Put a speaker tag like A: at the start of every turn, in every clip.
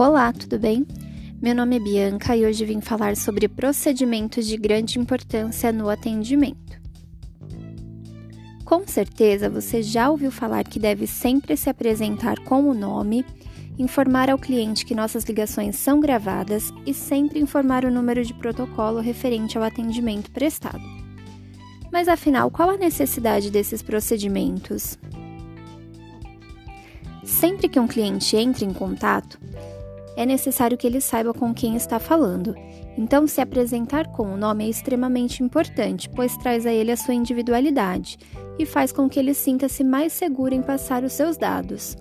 A: Olá, tudo bem? Meu nome é Bianca e hoje vim falar sobre procedimentos de grande importância no atendimento. Com certeza você já ouviu falar que deve sempre se apresentar com o nome, informar ao cliente que nossas ligações são gravadas e sempre informar o número de protocolo referente ao atendimento prestado. Mas afinal, qual a necessidade desses procedimentos? Sempre que um cliente entra em contato, é necessário que ele saiba com quem está falando. Então, se apresentar com o nome é extremamente importante, pois traz a ele a sua individualidade e faz com que ele sinta-se mais seguro em passar os seus dados.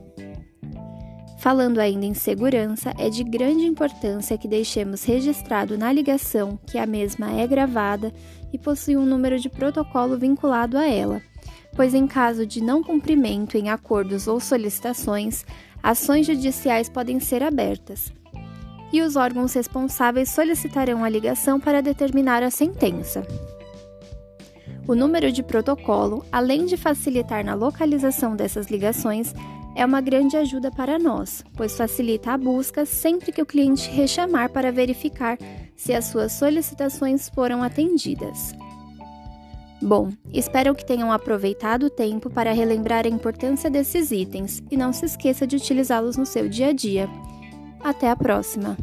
A: Falando ainda em segurança, é de grande importância que deixemos registrado na ligação que a mesma é gravada e possui um número de protocolo vinculado a ela, pois em caso de não cumprimento em acordos ou solicitações, ações judiciais podem ser abertas. E os órgãos responsáveis solicitarão a ligação para determinar a sentença. O número de protocolo, além de facilitar na localização dessas ligações, é uma grande ajuda para nós, pois facilita a busca sempre que o cliente rechamar para verificar se as suas solicitações foram atendidas. Bom, espero que tenham aproveitado o tempo para relembrar a importância desses itens e não se esqueça de utilizá-los no seu dia a dia. Até a próxima!